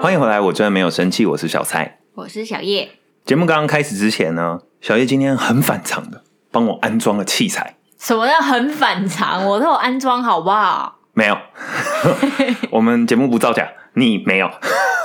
欢迎回来，我真的没有生气，我是小蔡。我是小叶，节目刚刚开始之前呢，小叶今天很反常的帮我安装了器材，什么叫很反常？我都有安装，好不好？没有，我们节目不造假，你没有，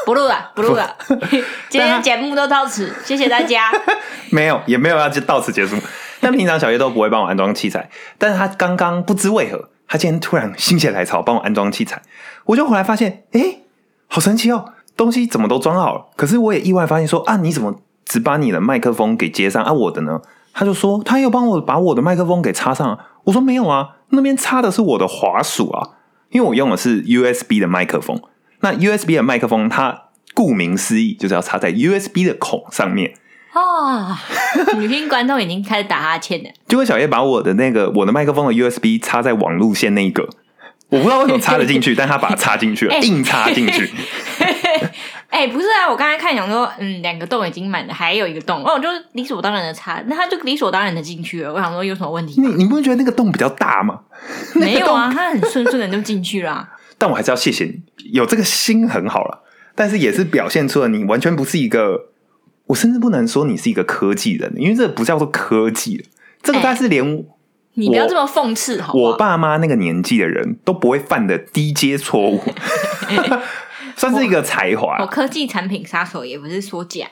不录了，不录了。今天节目都到此，谢谢大家。没有，也没有要就到此结束。但平常小叶都不会帮我安装器材，但是他刚刚不知为何，他今天突然心血来潮帮我安装器材，我就回来发现，哎，好神奇哦，东西怎么都装好了，可是我也意外发现说，啊，你怎么只把你的麦克风给接上，啊，我的呢？他就说他又帮我把我的麦克风给插上，我说没有啊，那边插的是我的滑鼠啊，因为我用的是 USB 的麦克风，那 USB 的麦克风它顾名思义就是要插在 USB 的孔上面。啊，女性观众已经开始打哈欠了。结果小叶把我的那个我的麦克风的 USB 插在网路线那一个，我不知道为什么插得进去，但他把它插进去了，硬插进去。哎，不是啊，我刚才看讲说，嗯，两个洞已经满了，还有一个洞，哦，就理所当然的插，那他就理所当然的进去了。我想说有什么问题？你你不会觉得那个洞比较大吗？没有啊，他很顺顺的就进去了。但我还是要谢谢你，有这个心很好了，但是也是表现出了你完全不是一个。我甚至不能说你是一个科技人，因为这不叫做科技这个概是连你不要这么讽刺，好我爸妈那个年纪的人都不会犯的低阶错误，算是一个才华。我科技产品杀手也不是说假。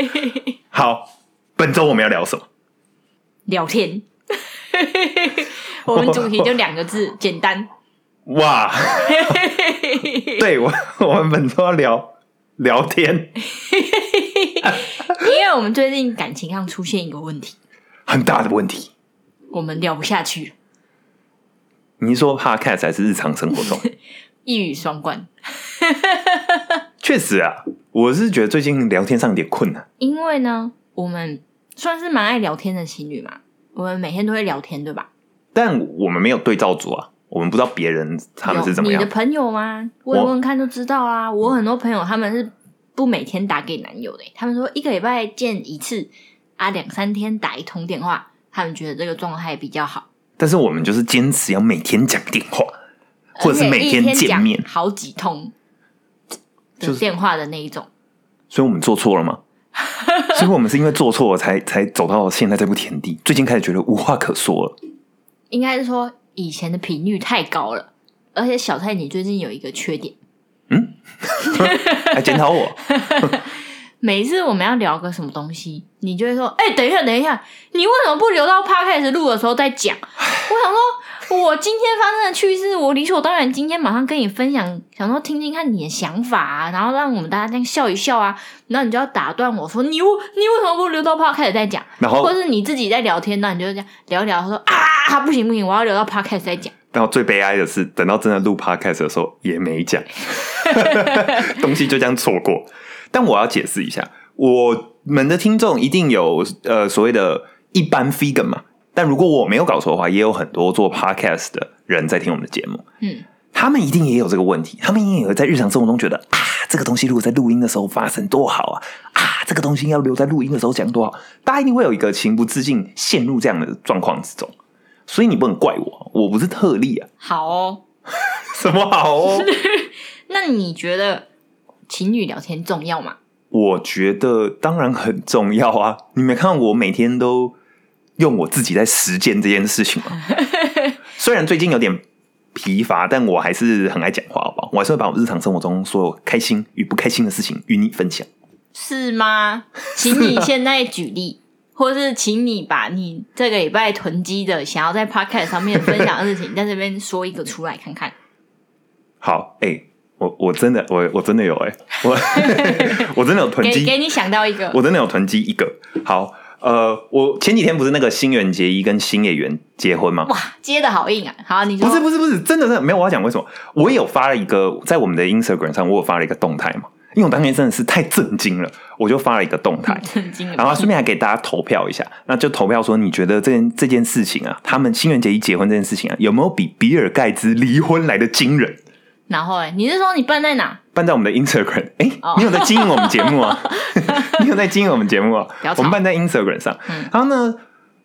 好，本周我们要聊什么？聊天。我们主题就两个字，简单。哇！对我，我们本周要聊聊天。因为我们最近感情上出现一个问题，很大的问题，我们聊不下去了。你说怕 cat 还是日常生活中 一语双关？确实啊，我是觉得最近聊天上有点困难。因为呢，我们算是蛮爱聊天的情侣嘛，我们每天都会聊天，对吧？但我们没有对照组啊，我们不知道别人他们是怎么样。你的朋友吗？问问看就知道啦。我很多朋友他们是。不每天打给男友的，他们说一个礼拜见一次啊，两三天打一通电话，他们觉得这个状态比较好。但是我们就是坚持要每天讲电话，或者是每天见面好几通，就是电话的那一种。所以我们做错了吗？所以我们是因为做错了才才走到现在这步田地。最近开始觉得无话可说了。应该是说以前的频率太高了，而且小蔡你最近有一个缺点。嗯，来检讨我。每一次我们要聊个什么东西，你就会说：“哎，等一下，等一下，你为什么不留到 podcast 录的时候再讲？” 我想说，我今天发生的趣事，我理所当然今天马上跟你分享，想说听听看你的想法啊，然后让我们大家这样笑一笑啊。然后你就要打断我说：“你你为什么不留到 podcast 再讲？”然后或者是你自己在聊天，那你就这样聊一聊，说：“啊，不行不行，我要留到 podcast 再讲。”然后最悲哀的是，等到真的录 podcast 的时候也没讲，东西就这样错过。但我要解释一下，我们的听众一定有呃所谓的一般 figure 嘛。但如果我没有搞错的话，也有很多做 podcast 的人在听我们的节目。嗯，他们一定也有这个问题，他们也有在日常生活中觉得啊，这个东西如果在录音的时候发生多好啊啊，这个东西要留在录音的时候讲多好。大家一定会有一个情不自禁陷入这样的状况之中。所以你不能怪我，我不是特例啊。好哦，什么好哦？那你觉得情侣聊天重要吗？我觉得当然很重要啊！你没看我每天都用我自己在实践这件事情吗？虽然最近有点疲乏，但我还是很爱讲话，好不好？我还是会把我日常生活中所有开心与不开心的事情与你分享。是吗？请你现在举例。或是请你把你这个礼拜囤积的想要在 podcast 上面分享的事情，在这边说一个出来看看。好，哎，我我真的我我真的有哎，我 我真的有囤积，给你想到一个，我真的有囤积一个。好，呃，我前几天不是那个新垣结衣跟新演员结婚吗？哇，接的好硬啊！好，你说不是不是不是，真的是没有我要讲为什么？我有发了一个在我们的 Instagram 上，我有发了一个动态嘛。因为我当年真的是太震惊了，我就发了一个动态，然后顺便还给大家投票一下，那就投票说你觉得这件这件事情啊，他们新垣结衣结婚这件事情啊，有没有比比尔盖茨离婚来的惊人？然后哎，你是说你办在哪？办在我们的 Instagram？哎，你有在经营我们节目啊？你有在经营我们节目啊？我们办在 Instagram 上。然后呢，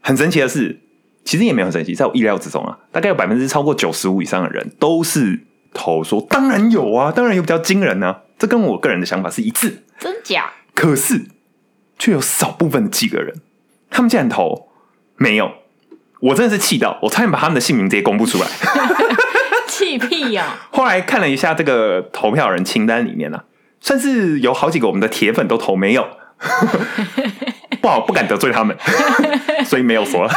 很神奇的是，其实也没有很神奇，在我意料之中啊，大概有百分之超过九十五以上的人都是。投说：“当然有啊，当然有比较惊人啊。”这跟我个人的想法是一致。真假？可是却有少部分的几个人，他们竟然投没有。我真的是气到，我差点把他们的姓名直接公布出来。气屁呀！后来看了一下这个投票人清单里面呢、算是有好几个我们的铁粉都投没有，不好不敢得罪他们，所以没有说。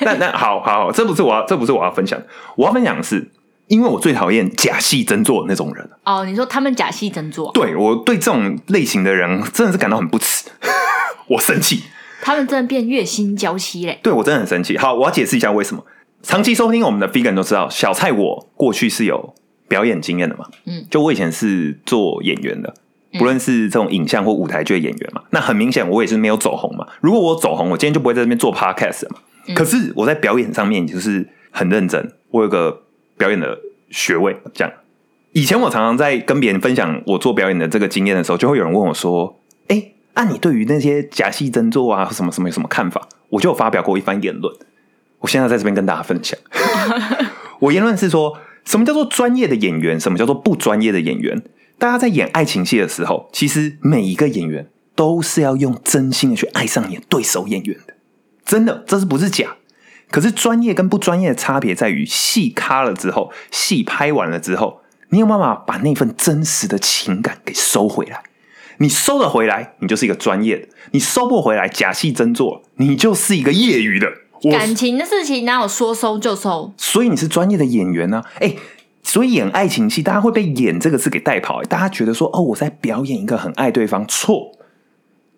那那好好好，这不是我要，这不是我要分享的，我要分享的是，因为我最讨厌假戏真做的那种人。哦，你说他们假戏真做，对我对这种类型的人真的是感到很不耻，我生气。他们真的变月薪娇妻嘞。对我真的很生气。好，我要解释一下为什么。长期收听我们的 Figan 都知道，小蔡我过去是有表演经验的嘛。嗯，就我以前是做演员的，不论是这种影像或舞台剧的演员嘛。那很明显，我也是没有走红嘛。如果我走红，我今天就不会在这边做 podcast 了嘛。可是我在表演上面就是很认真，我有个表演的学位。这样，以前我常常在跟别人分享我做表演的这个经验的时候，就会有人问我说：“哎、那、你对于那些假戏真做啊，什么什么有什么看法？”我就发表过一番言论。我现在在这边跟大家分享，我言论是说，什么叫做专业的演员，什么叫做不专业的演员？大家在演爱情戏的时候，其实每一个演员都是要用真心的去爱上演对手演员的，真的，这是不是假？可是专业跟不专业的差别在于，戏咖了之后，戏拍完了之后，你有办法把那份真实的情感给收回来。你收得回来，你就是一个专业的；你收不回来，假戏真做，你就是一个业余的。感情的事情哪有说收就收？所以你是专业的演员呢、哎、所以演爱情戏，大家会被“演”这个字给带跑、大家觉得说，哦，我在表演一个很爱对方，错。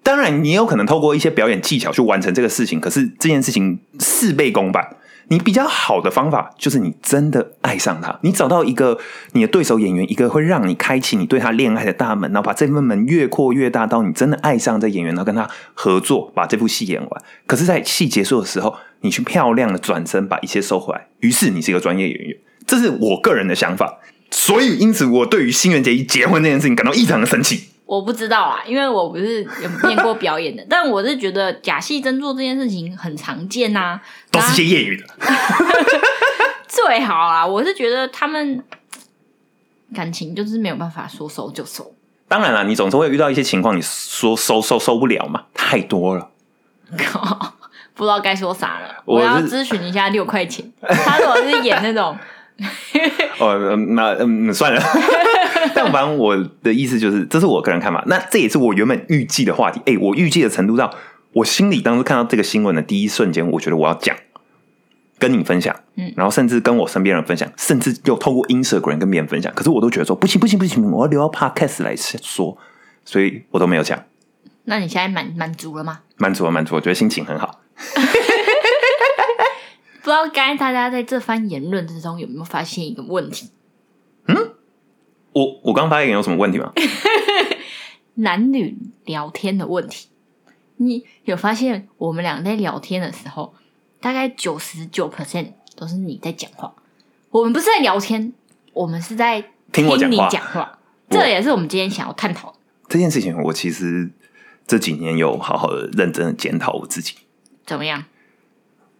当然，你有可能透过一些表演技巧去完成这个事情，可是这件事情事倍功半。你比较好的方法就是你真的爱上他，你找到一个你的对手演员，一个会让你开启你对他恋爱的大门，然后把这份门越扩越大，到你真的爱上这演员，然后跟他合作，把这部戏演完。可是，在戏结束的时候，你去漂亮的转身，把一切收回来，于是你是一个专业演员。这是我个人的想法，所以因此我对于新垣结衣结婚这件事情感到异常的生气。我不知道啊，因为我不是有 念过表演的，但我是觉得假戏真做这件事情很常见呐、都是些业余的，最好啊，我是觉得他们感情就是没有办法说收就收。当然了，你总是会遇到一些情况，你说收收收不了嘛，太多了。不知道该说啥了，我我要是咨询一下六块钱。他如果是演那种，哦，嗯那嗯算了。但反正我的意思就是，这是我个人看法。那这也是我原本预计的话题。哎、我预计的程度到我心里当时看到这个新闻的第一瞬间，我觉得我要讲，跟你分享，嗯然后甚至跟我身边人分享，甚至又透过 Instagram 跟别人分享。可是我都觉得说不行不行不行，我要留到 Podcast 来说，所以我都没有讲。那你现在满满足了吗？满足了满足了，我觉得心情很好。不知道刚才大家在这番言论之中有没有发现一个问题？我我刚发言有什么问题吗？男女聊天的问题。你有发现我们俩在聊天的时候，大概九十九 percent 都是你在讲话，我们不是在聊天，我们是在听你讲话讲话。这也是我们今天想要探讨的。这件事情，我其实这几年有好好的认真的检讨我自己。怎么样？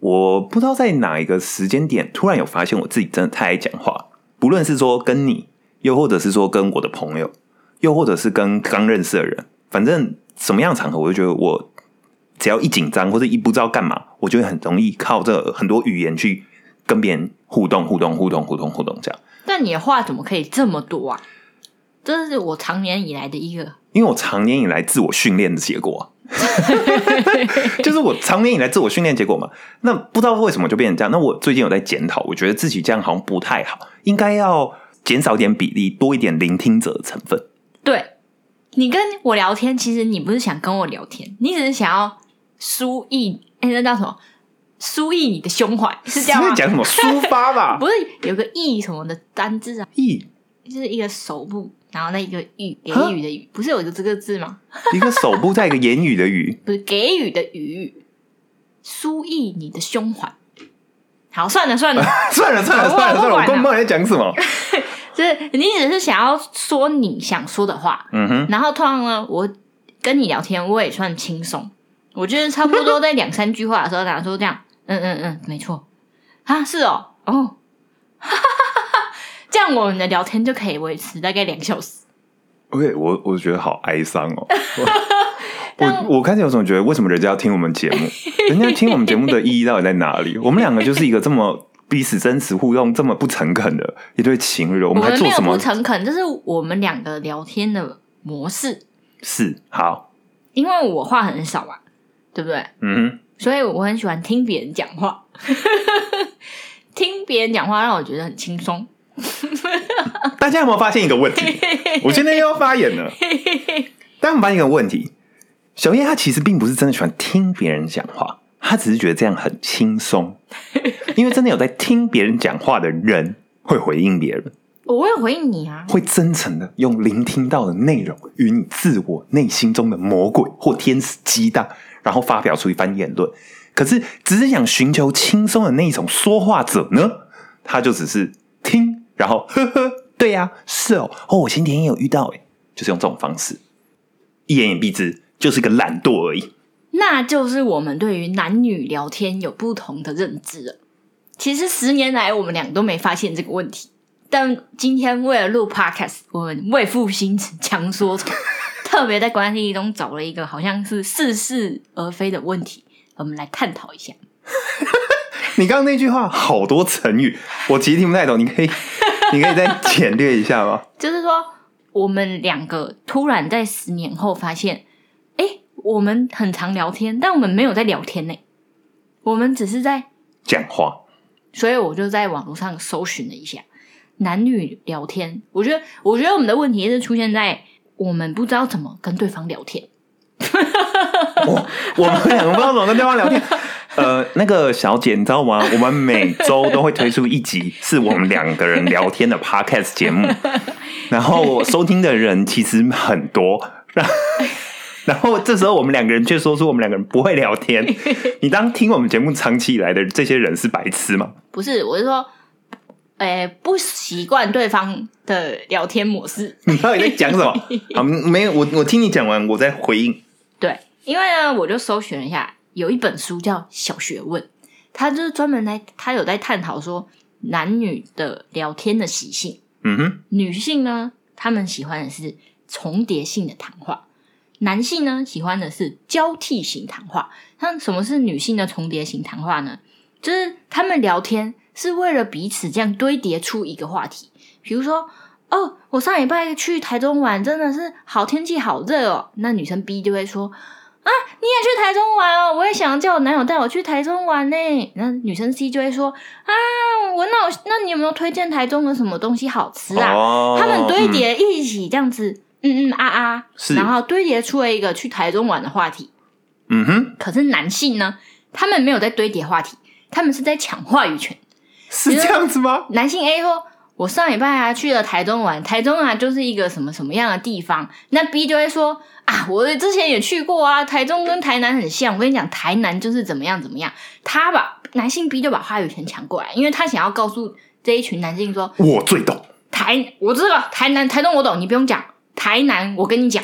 我不知道在哪一个时间点，突然有发现我自己真的太爱讲话，不论是说跟你，又或者是说跟我的朋友，又或者是跟刚认识的人，反正什么样的场合，我就觉得我只要一紧张或者一不知道干嘛，我就会很容易靠这很多语言去跟别人互动、互动、互动、互动、互动这样。但你的话怎么可以这么多啊？这是我常年以来的一个因为我长年以来自我训练的结果、啊，就是我长年以来自我训练结果嘛。那不知道为什么就变成这样。那我最近有在检讨，我觉得自己这样好像不太好，应该要减少一点比例，多一点聆听者的成分。对你跟我聊天，其实你不是想跟我聊天，你只是想要输液，哎、那叫什么？输液你的胸怀 是这样吗？讲什么抒发吧？不是有个义什么的单字啊，一就是一个手部，然后那一个语给哈予的语，不是有一个这个字吗？一个手部在一个言语的语，不是给予的语，输液你的胸怀。好，算了算了，算了算了我算了算了，我我不管了根本不知道你在讲什么。就是你只是想要说你想说的话，嗯哼，然后通常呢，我跟你聊天我也算轻松，我觉得差不多在两三句话的时候，然后说这样，嗯嗯嗯，没错啊，是哦，哦，这样样我们的聊天就可以维持大概两小时。OK，我我觉得好哀伤哦。我我开始有种觉得，为什么人家要听我们节目？人家听我们节目的意义到底在哪里？我们两个就是一个这么彼此真实互动、这么不诚恳的一对情侣，我我们还做什么不诚恳，这是我们两个聊天的模式。是？好，因为我话很少嘛，对不对？嗯所以我很喜欢听别人讲话，听别人讲话让我觉得很轻松。大家有没有发现一个问题？我今天又要发言了。大家有没有发现一个问题？小叶他其实并不是真的喜欢听别人讲话，他只是觉得这样很轻松，因为真的有在听别人讲话的人会回应别人。我会回应你啊，会真诚的用聆听到的内容与你自我内心中的魔鬼或天使激荡，然后发表出一番言论。可是，只是想寻求轻松的那一种说话者呢，他就只是听，然后呵呵，对呀、是哦，哦，我前天也有遇到，诶，就是用这种方式，一言以蔽之，就是个懒惰而已。那就是我们对于男女聊天有不同的认知了。其实十年来我们俩都没发现这个问题，但今天为了录 podcast，我们为赋新词强说愁，特别在关系中找了一个好像是似是而非的问题，我们来探讨一下。你刚刚那句话好多成语，我其实听不太懂，你可以，你可以再简略一下吗？就是说，我们两个突然在十年后发现，哎，我们很常聊天，但我们没有在聊天呢，我们只是在，讲话，所以我就在网络上搜寻了一下男女聊天。我觉得，我觉得我们的问题是出现在我们不知道怎么跟对方聊天。我我们两个不知道怎么跟对方聊天。呃，那个小姐，你知道吗？我们每周都会推出一集是我们两个人聊天的 podcast 节目，然后收听的人其实很多，然然后这时候我们两个人却说出我们两个人不会聊天。你当听我们节目长期以来的这些人是白痴吗？不是，我是说，诶，不习惯对方的聊天模式。你到底在讲什么？好，没有，我我听你讲完，我再回应。对，因为呢，我就搜寻了一下，有一本书叫《小学问》，他就是专门来，他有在探讨说男女的聊天的习性。嗯哼，女性呢，她们喜欢的是重叠性的谈话；男性呢，喜欢的是交替型谈话。那什么是女性的重叠型谈话呢？就是他们聊天是为了彼此这样堆叠出一个话题，比如说。哦，我上礼拜去台中玩，真的是好天气，好热哦。那女生 B 就会说：“啊，你也去台中玩哦，我也想叫我男友带我去台中玩呢。”那女生 C 就会说：“啊，我那我那你有没有推荐台中的什么东西好吃啊？”哦他们堆嗯叠一起这样子，嗯嗯啊啊，是然后堆叠出了一个去台中玩的话题。嗯哼，可是男性呢，他们没有在堆叠话题，他们是在抢话语权。是这样子吗？男性 A 说：“我上礼拜啊去了台中玩，台中啊就是一个什么什么样的地方。”那 B 就会说：“啊，我之前也去过啊，台中跟台南很像。我跟你讲，台南就是怎么样怎么样。”他把男性 B 就把话语权抢过来，因为他想要告诉这一群男性说我最懂，：“台我知道台南、台中我懂，你不用讲。台南我跟你讲，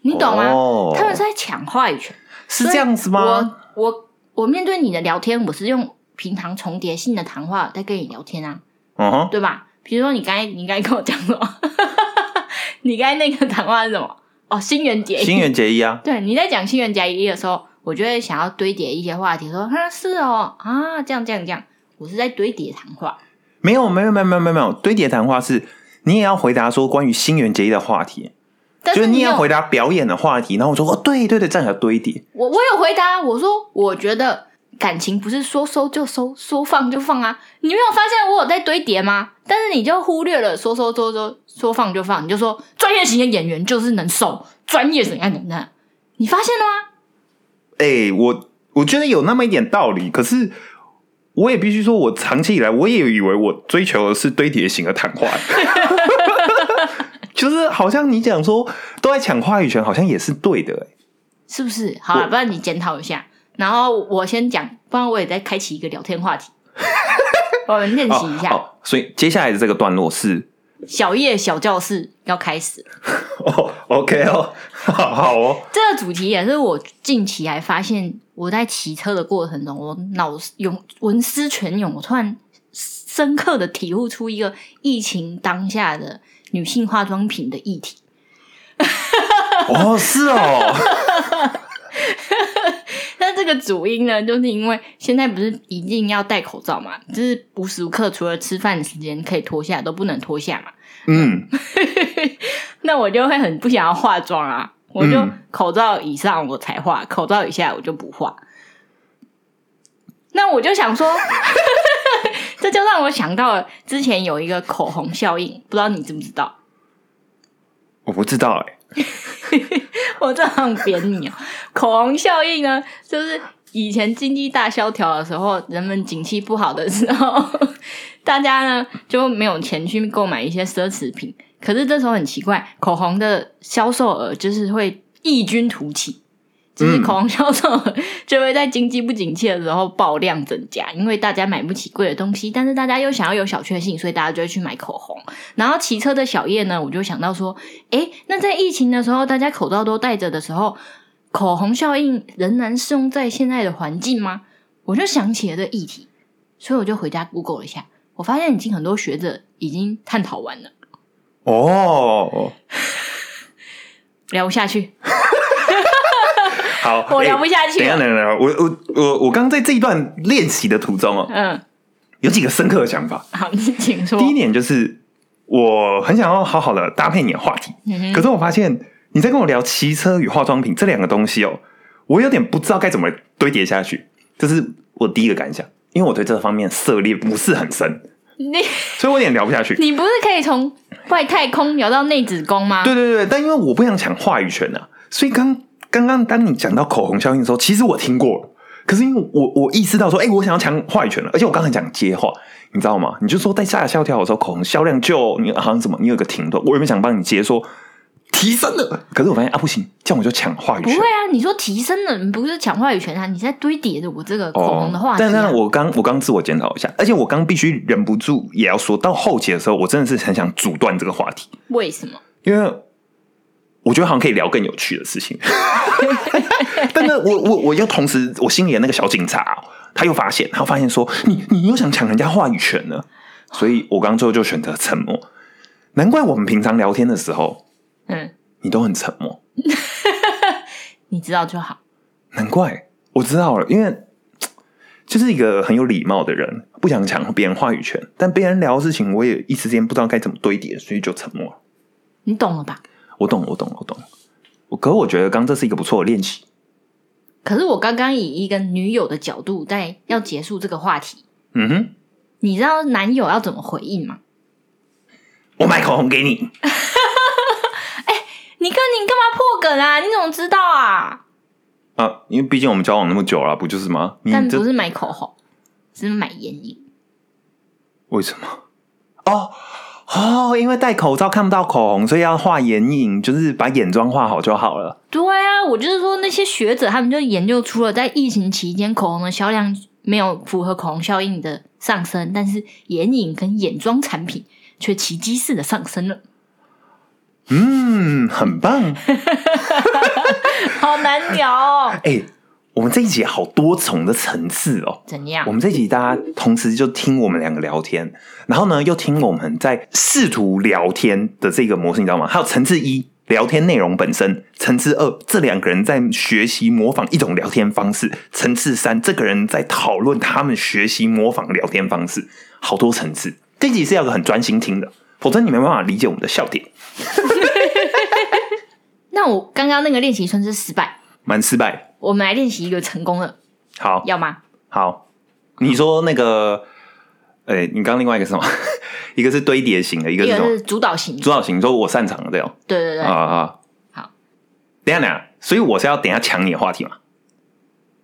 你懂吗？哦他们是在抢话语权。”是这样子吗？我我我面对你的聊天，我是用平常重叠性的谈话在跟你聊天啊。嗯哼，对吧？比如说你刚才你刚才跟我讲什么？你刚才那个谈话是什么？哦，新元结衣。新垣结衣啊，对，你在讲新元结衣的时候，我就会想要堆叠一些话题，说啊是哦啊这样这样这样，我是在堆叠谈话。没有没有没有没有没有堆叠谈话是，你也要回答说关于新垣结衣的话题，就是你要回答表演的话题，然后我说哦对对对，这样叫堆叠，我我有回答，我说我觉得感情不是说收就收，说放就放啊。你没有发现我有在堆叠吗？但是你就忽略了说收收收说放就放，你就说专业型的演员就是能收，专业怎样怎样。你发现了吗？哎、我我觉得有那么一点道理，可是我也必须说，我长期以来我也以为我追求的是堆叠型的谈话，就是好像你讲说都在抢话语权，好像也是对的、欸。是不是？好了，不然你检讨一下，然后我先讲，不然我也再开启一个聊天话题。我 们练习一下，好所以接下来的这个段落是小夜小教室要开始了。哦，OK 哦，好 好哦，这个主题也是我近期还发现，我在骑车的过程中，我脑涌文思泉涌，我突然深刻的体悟出一个疫情当下的女性化妆品的议题。哦，是哦，那这个主因呢，就是因为现在不是一定要戴口罩嘛，就是无时无刻除了吃饭的时间可以脱下都不能脱下嘛。嗯，那我就会很不想要化妆啊，我就嗯口罩以上我才化，口罩以下我就不化。那我就想说，这就让我想到了之前有一个口红效应，不知道你知不知道？我不知道哎、我这样扁你哦。口红效应呢，就是以前经济大萧条的时候，人们景气不好的时候，大家呢就没有钱去购买一些奢侈品。可是这时候很奇怪，口红的销售额就是会异军突起，就是嗯口红销售额就会在经济不景气的时候爆量增加，因为大家买不起贵的东西，但是大家又想要有小确幸，所以大家就会去买口红。然后骑车的小叶呢，我就想到说，诶，那在疫情的时候，大家口罩都戴着的时候，口红效应仍然适用在现在的环境吗？我就想起了这个议题，所以我就回家 Google 了一下，我发现已经很多学者已经探讨完了，哦，聊不下去，好，我聊哎不下去等一下，了。等一下，等一下，我我我我刚在这一段练习的途中哦，嗯，有几个深刻的想法。好，你 请说。第一点就是，我很想要好好的搭配你的话题，嗯可是我发现你在跟我聊骑车与化妆品这两个东西哦，我有点不知道该怎么堆叠下去，这是我第一个感想，因为我对这方面涉猎不是很深，你所以我有点聊不下去。你不是可以从外太空聊到内子宫吗？对对对，但因为我不想抢话语权啊，所以刚刚刚当你讲到口红效应的时候，其实我听过了。可是因为我我意识到说，哎、我想要抢话语权了，而且我刚才讲接话，你知道吗？你就说在下萧条的时候，口红销量就你好像什么，你有个停顿，我有没有想帮你接说提升了，可是我发现啊不行，这样我就抢话语权不会。啊，你说提升了，你不是抢话语权啊，你在堆叠着我这个口红的话题、啊哦但但我刚我刚自我检讨一下，而且我刚必须忍不住也要说到后期的时候，我真的是很想阻断这个话题，为什么？因为我觉得好像可以聊更有趣的事情。但是我我我又同时我心里的那个小警察哦、他又发现，他发现说你你又想抢人家话语权了，所以我刚刚最后就选择沉默。难怪我们平常聊天的时候，嗯，你都很沉默。你知道就好。难怪我知道了，因为就是一个很有礼貌的人，不想抢别人话语权，但别人聊的事情，我也一时间不知道该怎么堆叠，所以就沉默了。你懂了吧？我懂，我懂，我懂。我可我觉得刚这是一个不错的练习。可是我刚刚以一个女友的角度在要结束这个话题，嗯哼，你知道男友要怎么回应吗？我买口红给你。哎你看你干嘛破梗啊？你怎么知道啊？啊，因为毕竟我们交往那么久了，不就是吗？但不是买口红，是买眼影。为什么？哦哦，因为戴口罩看不到口红，所以要画眼影，就是把眼妆画好就好了。对啊，我就是说那些学者他们就研究出了，在疫情期间口红的销量没有符合口红效应的上升，但是眼影跟眼妆产品却奇迹式的上升了，嗯，很棒。好难聊哦。哎、我们这一集好多重的层次哦。怎样我？们这一集大家同时就听我们两个聊天，然后呢又听我们在试图聊天的这个模式，你知道吗？还有层次一，聊天内容本身；层次二，这两个人在学习模仿一种聊天方式；层次三，这个人在讨论他们学习模仿聊天方式，好多层次。这一集是要个很专心听的，否则你没办法理解我们的笑点，那我刚刚那个练习算是失败，蛮失败的。我们来练习一个成功的，好，要吗？好，你说那个，哎、你刚刚另外一个是什么？一个是堆叠型的，一个是主导型，主导型，说我擅长的这样对对对，啊啊。好，等下等下，所以我是要等下抢你的话题嘛？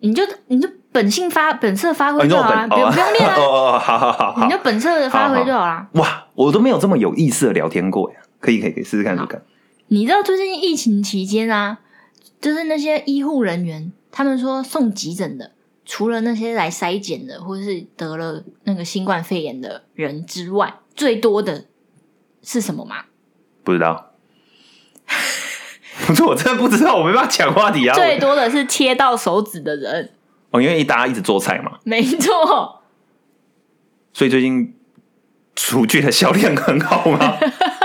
你就你就本性发本色发挥就好啦，本不用不用练啊，哦哦哦，好好好好你就。本色的发挥就好啦。哇，我都没有这么有意思的聊天过呀！可以可以可以，试试看试试看。你知道最近疫情期间啊，就是那些医护人员，他们说送急诊的，除了那些来筛检的，或者是得了那个新冠肺炎的人之外，最多的是什么吗？不知道。不是，我真的不知道，我没办法抢话题啊。最多的是切到手指的人，哦，因为大家一直做菜嘛，没错。所以最近厨具的销量很好吗？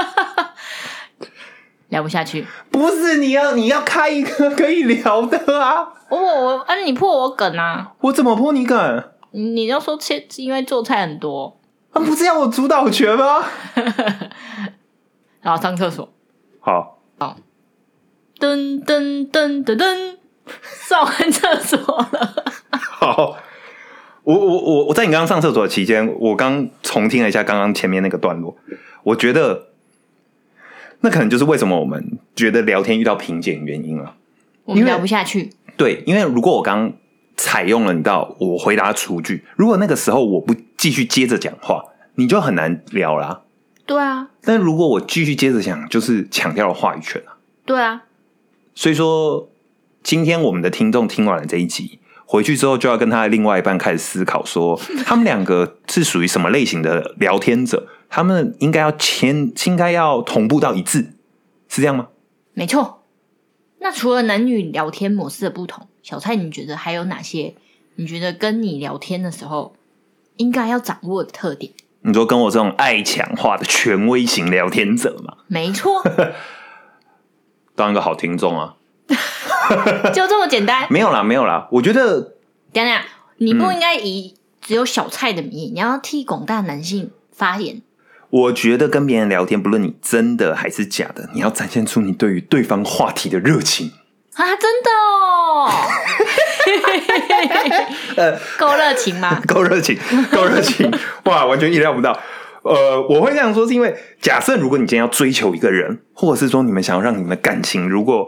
聊不下去。不是，你要你要开一个可以聊的啊！我我啊，你破我梗啊！我怎么破你梗？你要说切，因为做菜很多，啊，不是要我主导权吗？然后上厕所，好，好噔噔噔噔噔，上完厕所了。好，我我我我在你刚刚上厕所的期间，我刚重听了一下刚刚前面那个段落，我觉得那可能就是为什么我们觉得聊天遇到瓶颈原因了。我们聊不下去，对，因为如果我刚采用了你到我回答出句，如果那个时候我不继续接着讲话，你就很难聊啦。对啊，但如果我继续接着讲，就是强调了话语权啊。对啊，所以说，今天我们的听众听完了这一集，回去之后就要跟他的另外一半开始思考说，他们两个是属于什么类型的聊天者，他们应该要签，应该要同步到一致，是这样吗？没错。那除了男女聊天模式的不同，小蔡，你觉得还有哪些？你觉得跟你聊天的时候应该要掌握的特点？你说跟我这种爱强化的权威型聊天者嘛，没错，当一个好听众啊，就这么简单。没有啦，没有啦，我觉得等等，你不应该以只有小蔡的名义，你要替广大男性发言。我觉得跟别人聊天，不论你真的还是假的，你要展现出你对于对方话题的热情。啊，真的哦，呃，够热情吗？够热情，够热情，哇，完全意料不到。呃，我会这样说，是因为假设如果你今天要追求一个人，或者是说你们想要让你们的感情，如果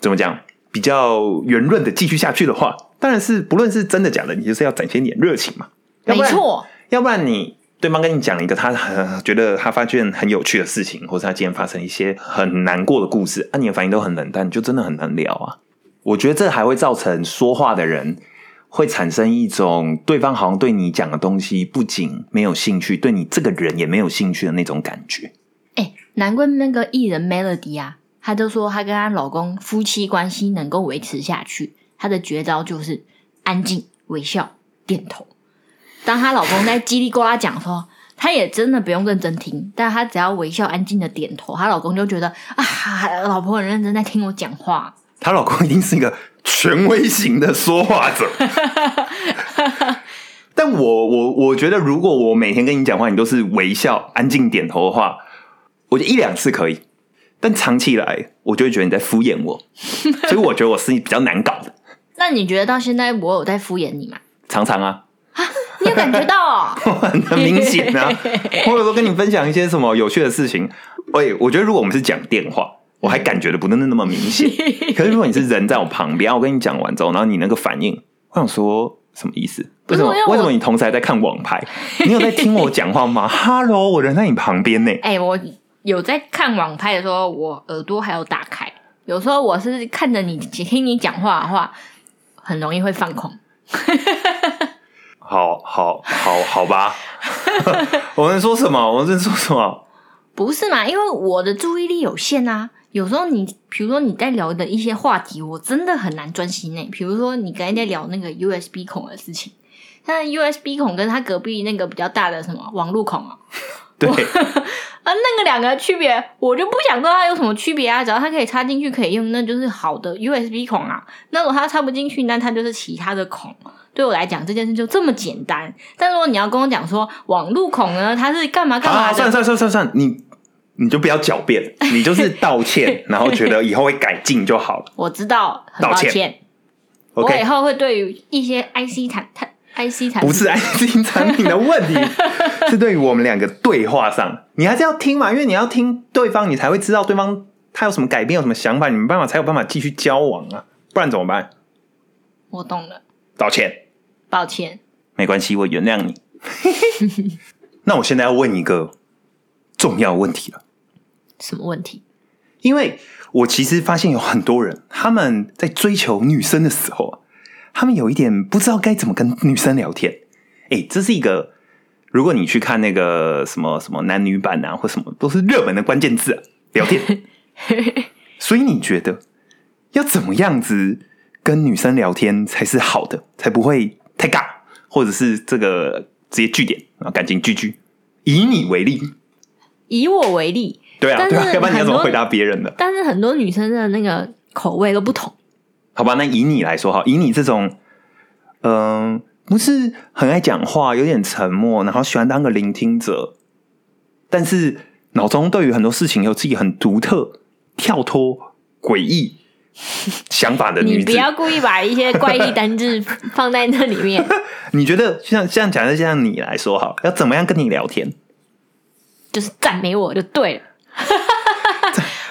怎么讲比较圆润的继续下去的话，当然是不论是真的假的，你就是要展现点热情嘛。要不然，没错，要不然你对方跟你讲一个他很觉得他发现很有趣的事情，或者他今天发生一些很难过的故事，啊，你的反应都很冷淡，就真的很难聊啊。我觉得这还会造成说话的人会产生一种对方好像对你讲的东西不仅没有兴趣，对你这个人也没有兴趣的那种感觉。哎、难怪那个艺人 Melody 啊，她就说她跟她老公夫妻关系能够维持下去，她的绝招就是安静、微笑、点头。当她老公在叽里呱啦讲的时候，她也真的不用认真听，但她只要微笑、安静的点头，她老公就觉得啊，老婆很认真在听我讲话。她老公一定是一个权威型的说话者。但我我我觉得，如果我每天跟你讲话，你都是微笑、安静点头的话，我觉得一两次可以，但长期以来，我就会觉得你在敷衍我，所以我觉得我是比较难搞的。那你觉得到现在我有在敷衍你吗？常常啊，你有感觉到哦？很明显啊。我有时候跟你分享一些什么有趣的事情，喂，我觉得如果我们是讲电话，我还感觉的不能那么明显。可是如果你是人在我旁边，我跟你讲完之后，然后你那个反应，我想说什么意思？为什么为什么你同时还在看网牌？你有在听我讲话吗？Hello，我人在你旁边呢。哎、我有在看网拍的时候，我耳朵还有打开。有时候我是看着你听你讲话的话，很容易会放空。好好好好吧，我能说什么？我能说什么？不是嘛？因为我的注意力有限啊。有时候你，比如说你在聊的一些话题，我真的很难专心诶。比如说你刚才在聊那个 USB 孔的事情，那 USB 孔跟它隔壁那个比较大的什么网路孔啊，对，啊，那个两个区别，我就不想知道它有什么区别啊。只要它可以插进去可以用，那就是好的 USB 孔啊。那如果它插不进去，那它就是其他的孔。对我来讲，这件事就这么简单。但如果你要跟我讲说网路孔呢，他是干嘛干嘛好，算，算算算算，你你就不要狡辩，你就是道歉，然后觉得以后会改进就好了。我知道，很抱道歉歉。我以后会对于一些 IC 产产 IC 产不是 IC 产品的问题，是对于我们两个对话上，你还是要听嘛，因为你要听对方，你才会知道对方他有什么改变，有什么想法，你们办法才有办法继续交往啊，不然怎么办？我懂了，道歉，抱歉。没关系，我原谅你。那我现在要问一个重要问题了。什么问题？因为我其实发现有很多人，他们在追求女生的时候啊，他们有一点不知道该怎么跟女生聊天。哎，这是一个，如果你去看那个什么什么男女版啊，或什么都是热门的关键字啊，聊天。所以你觉得要怎么样子跟女生聊天才是好的，才不会太尬，或者是这个直接据点啊，感情居居，以你为例，以我为例，对啊，对啊，要不然你要怎么回答别人的？但是很多女生的那个口味都不同。好吧，那以你来说哈，以你这种，嗯、不是很爱讲话，有点沉默，然后喜欢当个聆听者，但是脑中对于很多事情有自己很独特、跳脱、诡异 想法的女子，你不要故意把一些怪异单字 放在那里面。你觉得像像假设像你来说哈，要怎么样跟你聊天？就是赞美我就对了。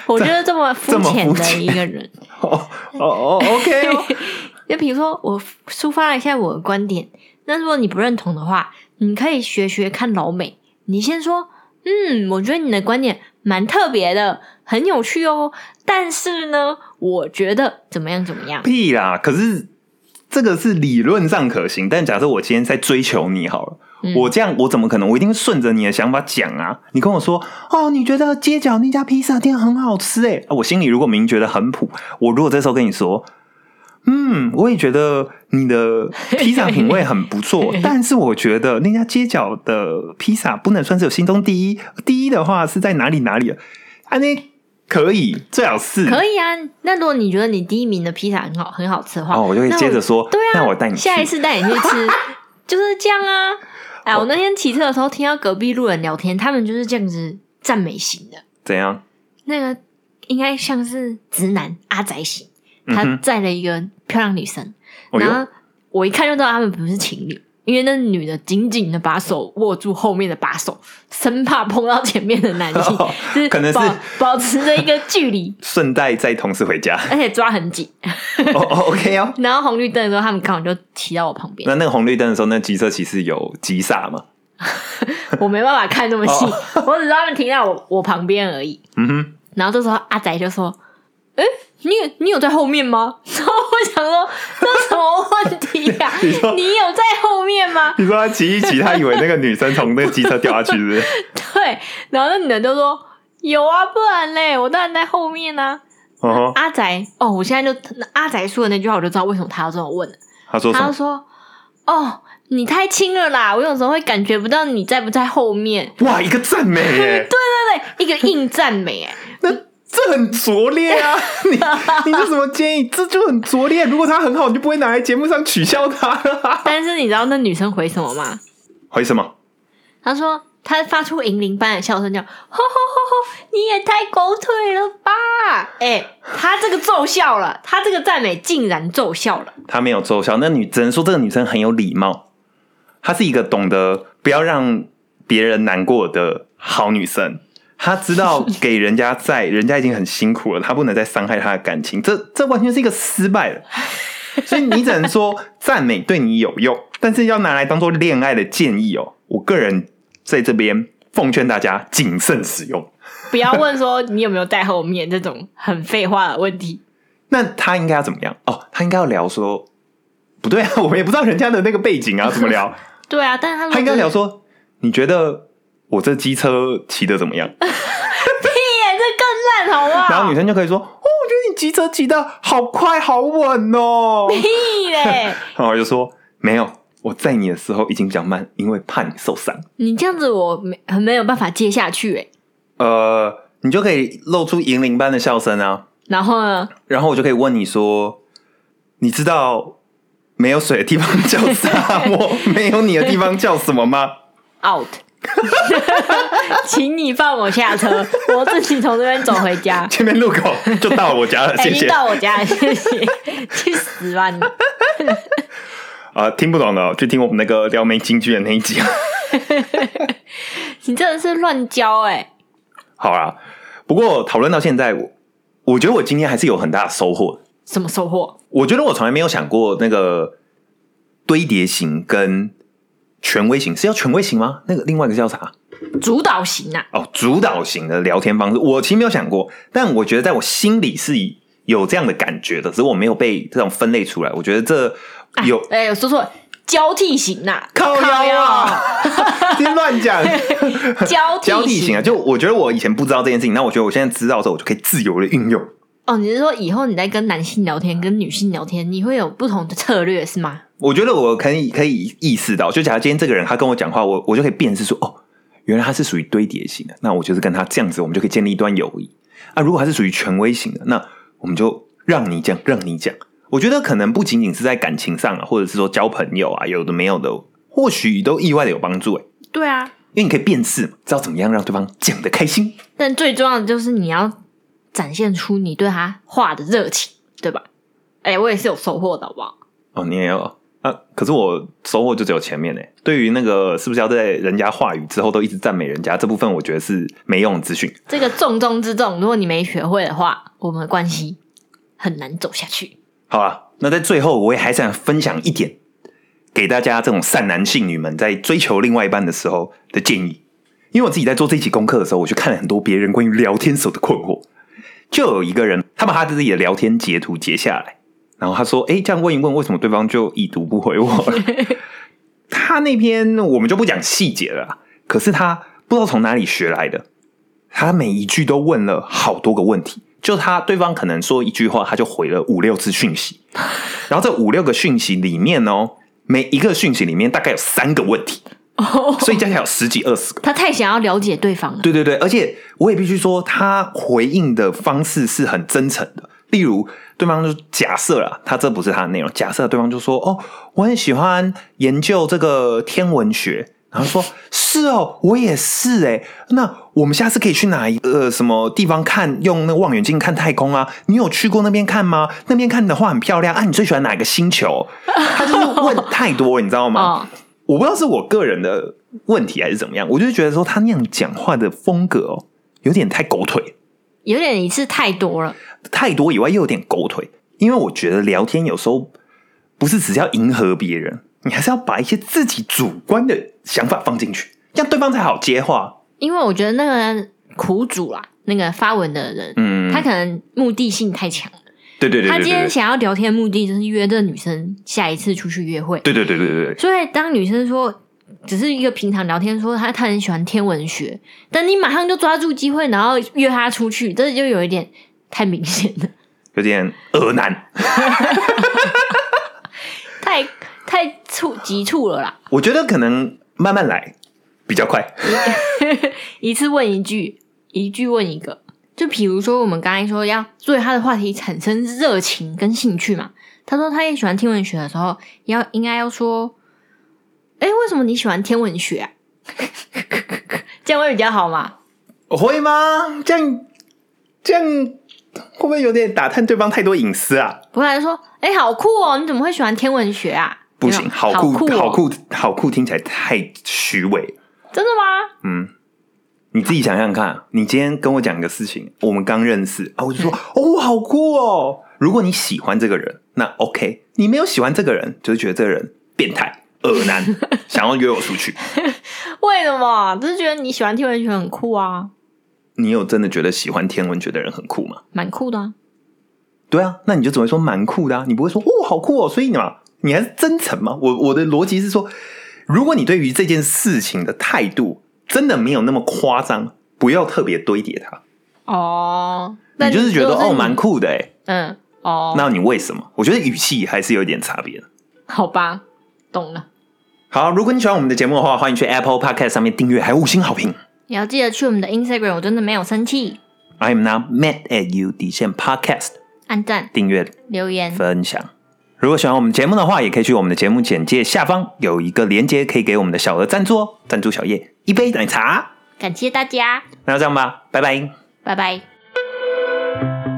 我觉得这么肤浅的一个人，哦哦哦，OK 哦，就比如说我抒发了一下我的观点，那如果你不认同的话，你可以学学看老美。你先说，嗯，我觉得你的观点蛮特别的，很有趣哦。但是呢，我觉得怎么样怎么样？屁啦！可是这个是理论上可行，但假设我今天在追求你好了。嗯我这样，我怎么可能？我一定会顺着你的想法讲啊！你跟我说，哦，你觉得街角那家披萨店很好吃诶、啊我心里如果明明觉得很普，我如果这时候跟你说，嗯，我也觉得你的 披萨品味很不错，但是我觉得那家街角的披萨不能算是有心中第一，第一的话是在哪里哪里啊？啊，那可以，最好是可以啊。那如果你觉得你第一名的披萨很好很好吃的话，哦，我就会那接着说，对啊，那我带你去下一次带你去吃，就是这样啊。哎，我那天骑车的时候听到隔壁路人聊天，他们就是这样子赞美型的，怎样？那个应该像是直男阿宅型，他载了一个漂亮女生，然后我一看就知道他们不是情侣。因为那女的紧紧的把手握住后面的把手，生怕碰到前面的男性，就是可能是保保持着一个距离，顺带载同事回家。而 且抓很紧。哦哦，OK 哦。然后红绿灯的时候，他们刚好就骑到我旁边，那那个红绿灯的时候，那机车骑士有急刹吗？我没办法看那么细，哦我只知道他们停在我我旁边而已。嗯哼，然后这时候阿仔就说：“哎、你有你有在后面吗？” 然后我想说这什么问题呀、你说你有在后面吗？你说他骑一骑，他以为那个女生从那个机车掉下去，是不是？对，然后那女的就说：“有啊，不然嘞，我当然在后面呢、哦吼，阿宅，哦，我现在就阿宅说的那句话，我就知道为什么他要这么问了。他说什么？他说：“哦，你太轻了啦，我有时候会感觉不到你在不在后面。”哇，一个赞美耶！对对，一个硬赞美，哎，那这很拙劣啊！你你这什么建议？这就很拙劣。如果他很好，你就不会拿来节目上取笑他了。但是你知道那女生回什么吗？回什么？她说她发出银铃般的笑声，叫“吼吼吼吼，你也太狗腿了吧！”哎、她这个奏效了，她这个赞美竟然奏效了。她没有奏效。那女只能说这个女生很有礼貌，她是一个懂得不要让别人难过的好女生。她知道给人家在，人家已经很辛苦了，他不能再伤害他的感情，这这完全是一个失败了。所以你只能说赞美对你有用，但是要拿来当做恋爱的建议哦。我个人在这边奉劝大家谨慎使用。不要问说你有没有在后面这种很废话的问题。那他应该要怎么样？哦，他应该要聊说，不对啊，我们也不知道人家的那个背景啊，怎么聊？对啊，但是他他应该聊说，你觉得我这机车骑的怎么样？屁耶，这更烂好不好？然后女生就可以说，哦，我觉得你机车骑的好快好稳哦。屁嘞！然后我就说，没有，我载你的时候已经比较慢，因为怕你受伤。你这样子我没很没有办法接下去哎。呃，你就可以露出银铃般的笑声啊，然后呢？然后我就可以问你说，你知道没有水的地方叫沙漠，没有你的地方叫什么吗？out，请你放我下车，我自己从这边走回家。前面路口就到我家了，哎、谢谢。你到我家了，谢谢，去死吧你！啊、听不懂的哦就听我们那个撩妹京剧的那一集。你真的是乱教哎、好啦，不过讨论到现在，我我觉得我今天还是有很大的收获。什么收获？我觉得我从来没有想过那个堆叠型跟权威型是要权威型吗？那个另外一个叫啥？主导型啊，哦，主导型的聊天方式，我其实没有想过，但我觉得在我心里是有这样的感觉的，只是我没有被这种分类出来。我觉得这有哎、我说错了，交替型呐、啊，靠天 乱讲。交替交替型啊，就我觉得我以前不知道这件事情，那我觉得我现在知道之后，我就可以自由的运用。哦，你是说以后你在跟男性聊天、跟女性聊天，你会有不同的策略是吗？我觉得我可以可以意识到，就假如今天这个人他跟我讲话，我我就可以辨识说哦，原来他是属于堆叠型的，那我就是跟他这样子，我们就可以建立一段友谊。啊，如果他是属于权威型的，那我们就让你讲，让你讲。我觉得可能不仅仅是在感情上啊，或者是说交朋友啊，有的没有的，或许都意外的有帮助。哎，对啊，因为你可以辨识嘛，知道怎么样让对方讲的开心。但最重要的就是你要展现出你对他话的热情，对吧？哎，我也是有收获的，好不好？哦，你也有啊？可是我收获就只有前面呢。对于那个是不是要在人家话语之后都一直赞美人家这部分，我觉得是没用的资讯。这个重中之重，如果你没学会的话，我们的关系很难走下去。好啊，那在最后，我也还想分享一点给大家这种善男信女们在追求另外一半的时候的建议。因为我自己在做这期功课的时候，我去看了很多别人关于聊天时候的困惑。就有一个人，他把他自己的聊天截图截下来，然后他说：“哎，这样问一问，为什么对方就已读不回我？” 他那篇我们就不讲细节了，可是他不知道从哪里学来的，他每一句都问了好多个问题。就他对方可能说一句话，他就回了五六次讯息，然后这五六个讯息里面哦，每一个讯息里面大概有三个问题，所以加起来有十几二十个。他太想要了解对方了。对对对，而且我也必须说，他回应的方式是很真诚的。例如，对方就假设了他这不是他的内容，假设对方就说：“哦，我很喜欢研究这个天文学。”然后说：“是哦，我也是哎。那我们下次可以去哪一个什么地方看？用那个望远镜看太空啊？你有去过那边看吗？那边看的话很漂亮啊！你最喜欢哪个星球？他就是问太多，你知道吗？我不知道是我个人的问题还是怎么样，我就觉得说他那样讲话的风格哦，有点太狗腿，有点一次太多了，太多以外又有点狗腿。因为我觉得聊天有时候不是只要迎合别人。”你还是要把一些自己主观的想法放进去，这样对方才好接话。因为我觉得那个苦主啦，那个发文的人，嗯，他可能目的性太强了。对对对，他今天想要聊天目的就是约这女生下一次出去约会。对对对对对对。所以当女生说只是一个平常聊天，说她她很喜欢天文学，但你马上就抓住机会，然后约她出去，这就有一点太明显了，有点恶男，太。太促急促了啦！我觉得可能慢慢来比较快，一次问一句，一句问一个。就比如说，我们刚才说要对他的话题产生热情跟兴趣嘛。他说他也喜欢天文学的时候，要应该要说：“哎，为什么你喜欢天文学啊？” 这样会比较好吗？会吗？这样这样会不会有点打探对方太多隐私啊？不会，说：“哎，好酷哦！你怎么会喜欢天文学啊？”不行，好酷，好酷，好酷，听起来太虚伪。真的吗？嗯，你自己想想看，你今天跟我讲一个事情，我们刚认识啊，我就说哦，好酷哦。如果你喜欢这个人，那 OK；你没有喜欢这个人，就是觉得这个人变态、恶男，想要约我出去。为什么？只是觉得你喜欢天文学很酷啊。你有真的觉得喜欢天文学的人很酷吗？蛮酷的啊。对啊，那你就只会说蛮酷的啊，你不会说哦，好酷哦。所以你嘛。你还是真诚吗？我我的逻辑是说，如果你对于这件事情的态度真的没有那么夸张，不要特别堆叠它。哦，你就是觉得哦蛮酷的哎，嗯，哦，那你为什么？我觉得语气还是有点差别的。好吧，懂了。好，如果你喜欢我们的节目的话，欢迎去 Apple Podcast 上面订阅，还有五星好评。你要记得去我们的 Instagram，我真的没有生气。I am not mad at you。底线 Podcast，按赞、订阅、留言、分享。如果喜欢我们节目的话，也可以去我们的节目简介下方有一个连接，可以给我们的小额赞助哦，赞助小叶一杯奶茶。感谢大家，那就这样吧，拜拜，拜拜。